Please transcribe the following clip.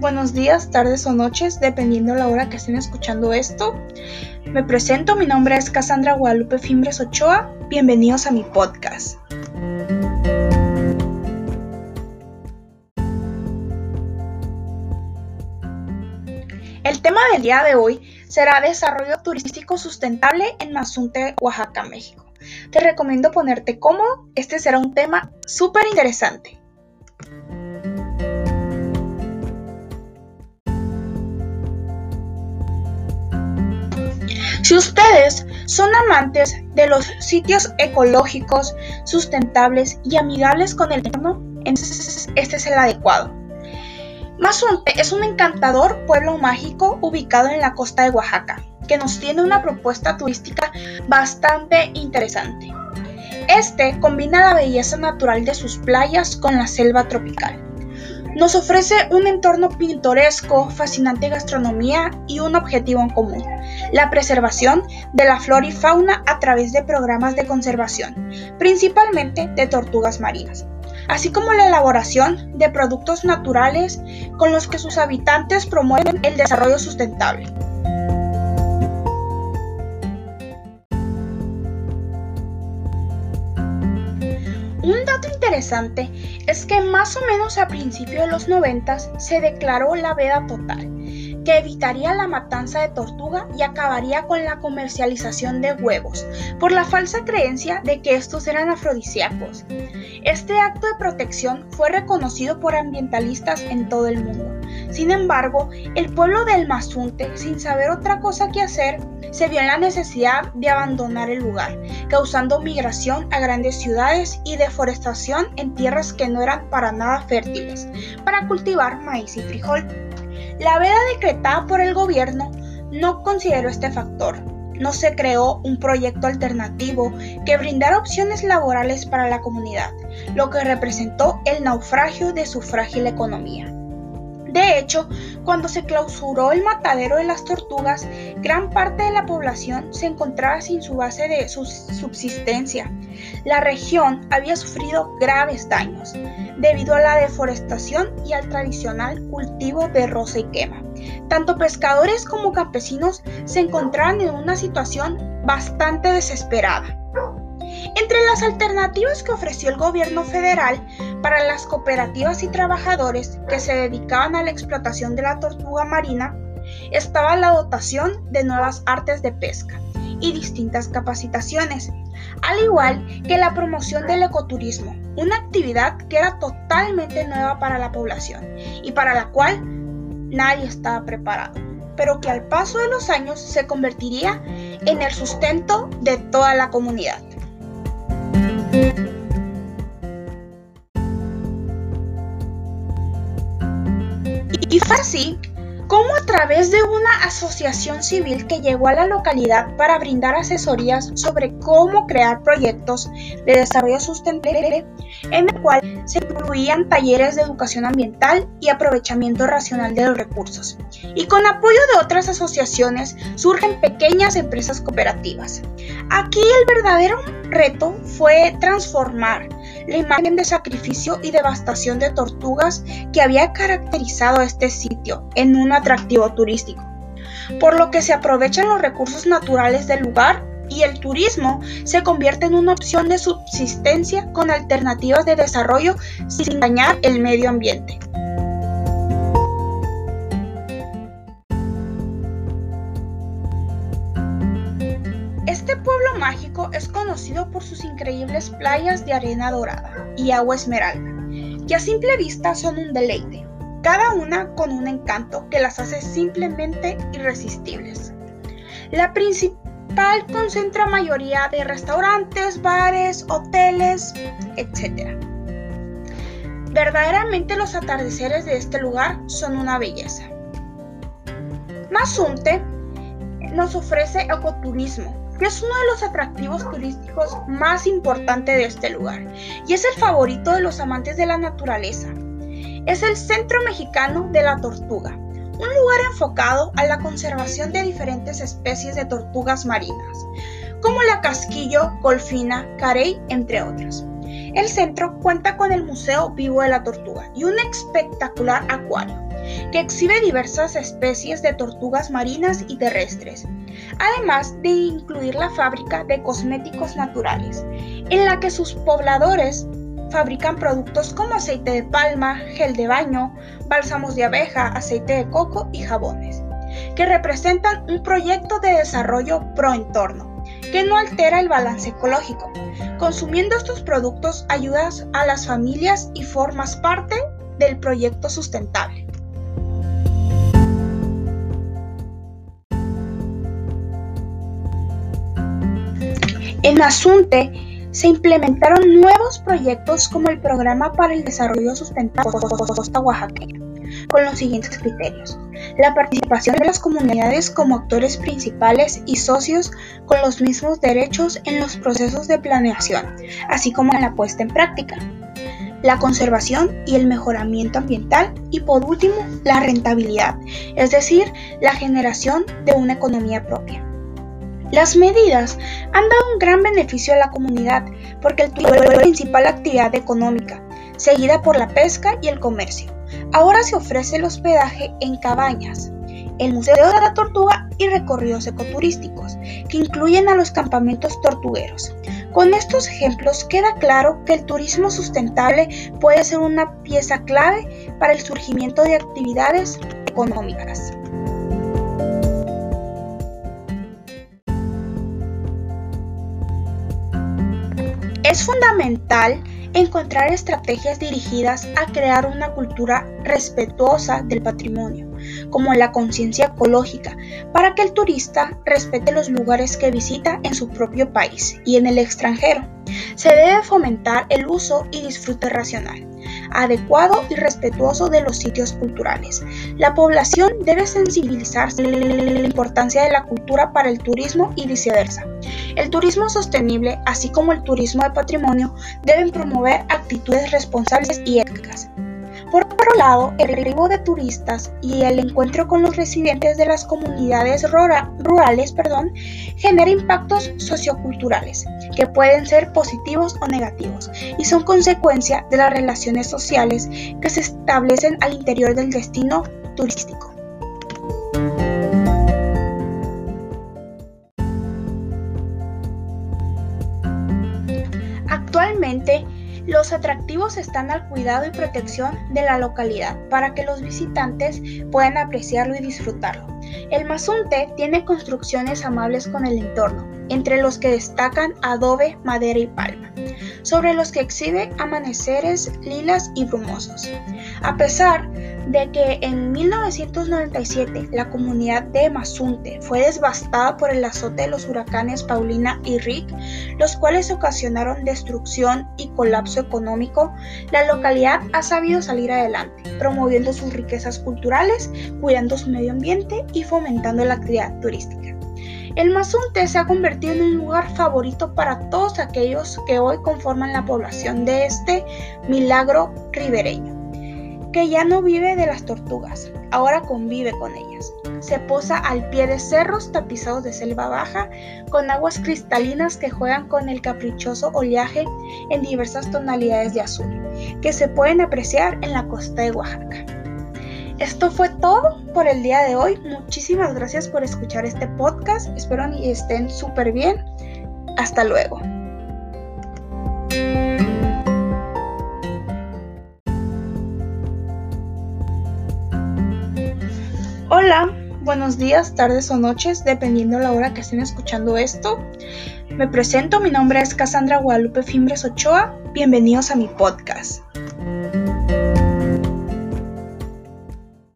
buenos días, tardes o noches, dependiendo la hora que estén escuchando esto. Me presento, mi nombre es Cassandra Guadalupe Fimbres Ochoa. Bienvenidos a mi podcast. El tema del día de hoy será desarrollo turístico sustentable en Mazunte, Oaxaca, México. Te recomiendo ponerte cómodo, este será un tema súper interesante. Si ustedes son amantes de los sitios ecológicos, sustentables y amigables con el entorno, entonces este es el adecuado. Mazunte es un encantador pueblo mágico ubicado en la costa de Oaxaca, que nos tiene una propuesta turística bastante interesante. Este combina la belleza natural de sus playas con la selva tropical. Nos ofrece un entorno pintoresco, fascinante gastronomía y un objetivo en común, la preservación de la flora y fauna a través de programas de conservación, principalmente de tortugas marinas, así como la elaboración de productos naturales con los que sus habitantes promueven el desarrollo sustentable. Un dato interesante es que más o menos a principios de los 90 se declaró la veda total, que evitaría la matanza de tortuga y acabaría con la comercialización de huevos, por la falsa creencia de que estos eran afrodisíacos. Este acto de protección fue reconocido por ambientalistas en todo el mundo. Sin embargo, el pueblo del Mazunte, sin saber otra cosa que hacer, se vio en la necesidad de abandonar el lugar, causando migración a grandes ciudades y deforestación en tierras que no eran para nada fértiles, para cultivar maíz y frijol. La veda decretada por el gobierno no consideró este factor. No se creó un proyecto alternativo que brindara opciones laborales para la comunidad, lo que representó el naufragio de su frágil economía. De hecho, cuando se clausuró el matadero de las tortugas, gran parte de la población se encontraba sin su base de subsistencia. La región había sufrido graves daños debido a la deforestación y al tradicional cultivo de rosa y quema. Tanto pescadores como campesinos se encontraban en una situación bastante desesperada. Entre las alternativas que ofreció el gobierno federal para las cooperativas y trabajadores que se dedicaban a la explotación de la tortuga marina, estaba la dotación de nuevas artes de pesca y distintas capacitaciones, al igual que la promoción del ecoturismo, una actividad que era totalmente nueva para la población y para la cual nadie estaba preparado, pero que al paso de los años se convertiría en el sustento de toda la comunidad. Fue así como a través de una asociación civil que llegó a la localidad para brindar asesorías sobre cómo crear proyectos de desarrollo sustentable, en el cual se incluían talleres de educación ambiental y aprovechamiento racional de los recursos. Y con apoyo de otras asociaciones surgen pequeñas empresas cooperativas. Aquí el verdadero reto fue transformar la imagen de sacrificio y devastación de tortugas que había caracterizado este sitio en un atractivo turístico, por lo que se aprovechan los recursos naturales del lugar y el turismo se convierte en una opción de subsistencia con alternativas de desarrollo sin dañar el medio ambiente. Es conocido por sus increíbles playas de arena dorada y agua esmeralda, que a simple vista son un deleite, cada una con un encanto que las hace simplemente irresistibles. La principal concentra mayoría de restaurantes, bares, hoteles, etc. Verdaderamente los atardeceres de este lugar son una belleza. Mazunte nos ofrece ecoturismo, es uno de los atractivos turísticos más importantes de este lugar y es el favorito de los amantes de la naturaleza. Es el Centro Mexicano de la Tortuga, un lugar enfocado a la conservación de diferentes especies de tortugas marinas, como la casquillo, golfina, carey, entre otras. El centro cuenta con el Museo Vivo de la Tortuga y un espectacular acuario, que exhibe diversas especies de tortugas marinas y terrestres, además de incluir la fábrica de cosméticos naturales, en la que sus pobladores fabrican productos como aceite de palma, gel de baño, bálsamos de abeja, aceite de coco y jabones, que representan un proyecto de desarrollo pro entorno que no altera el balance ecológico. Consumiendo estos productos ayudas a las familias y formas parte del proyecto sustentable. En Asunte se implementaron nuevos proyectos como el Programa para el Desarrollo Sustentable de Costa Oaxaqueña, con los siguientes criterios. La participación de las comunidades como actores principales y socios con los mismos derechos en los procesos de planeación, así como en la puesta en práctica. La conservación y el mejoramiento ambiental y por último la rentabilidad, es decir, la generación de una economía propia. Las medidas han dado un gran beneficio a la comunidad porque el turismo es la principal actividad económica, seguida por la pesca y el comercio. Ahora se ofrece el hospedaje en cabañas, el Museo de la Tortuga y recorridos ecoturísticos, que incluyen a los campamentos tortugueros. Con estos ejemplos queda claro que el turismo sustentable puede ser una pieza clave para el surgimiento de actividades económicas. Es fundamental encontrar estrategias dirigidas a crear una cultura respetuosa del patrimonio, como la conciencia ecológica, para que el turista respete los lugares que visita en su propio país y en el extranjero. Se debe fomentar el uso y disfrute racional adecuado y respetuoso de los sitios culturales. La población debe sensibilizarse en la importancia de la cultura para el turismo y viceversa. El turismo sostenible, así como el turismo de patrimonio, deben promover actitudes responsables y éticas. Por otro lado, el arribo de turistas y el encuentro con los residentes de las comunidades rurales perdón, genera impactos socioculturales que pueden ser positivos o negativos y son consecuencia de las relaciones sociales que se establecen al interior del destino turístico. Los atractivos están al cuidado y protección de la localidad para que los visitantes puedan apreciarlo y disfrutarlo. El Mazunte tiene construcciones amables con el entorno, entre los que destacan adobe, madera y palma, sobre los que exhibe amaneceres lilas y brumosos. A pesar de que en 1997 la comunidad de Mazunte fue devastada por el azote de los huracanes Paulina y Rick, los cuales ocasionaron destrucción y colapso económico, la localidad ha sabido salir adelante, promoviendo sus riquezas culturales, cuidando su medio ambiente y fomentando la actividad turística. El Mazunte se ha convertido en un lugar favorito para todos aquellos que hoy conforman la población de este milagro ribereño, que ya no vive de las tortugas, ahora convive con ellas. Se posa al pie de cerros tapizados de selva baja, con aguas cristalinas que juegan con el caprichoso oleaje en diversas tonalidades de azul, que se pueden apreciar en la costa de Oaxaca. Esto fue todo por el día de hoy. Muchísimas gracias por escuchar este podcast. Espero que estén súper bien. Hasta luego. Hola, buenos días, tardes o noches, dependiendo la hora que estén escuchando esto. Me presento, mi nombre es Cassandra Guadalupe Fimbres Ochoa. Bienvenidos a mi podcast.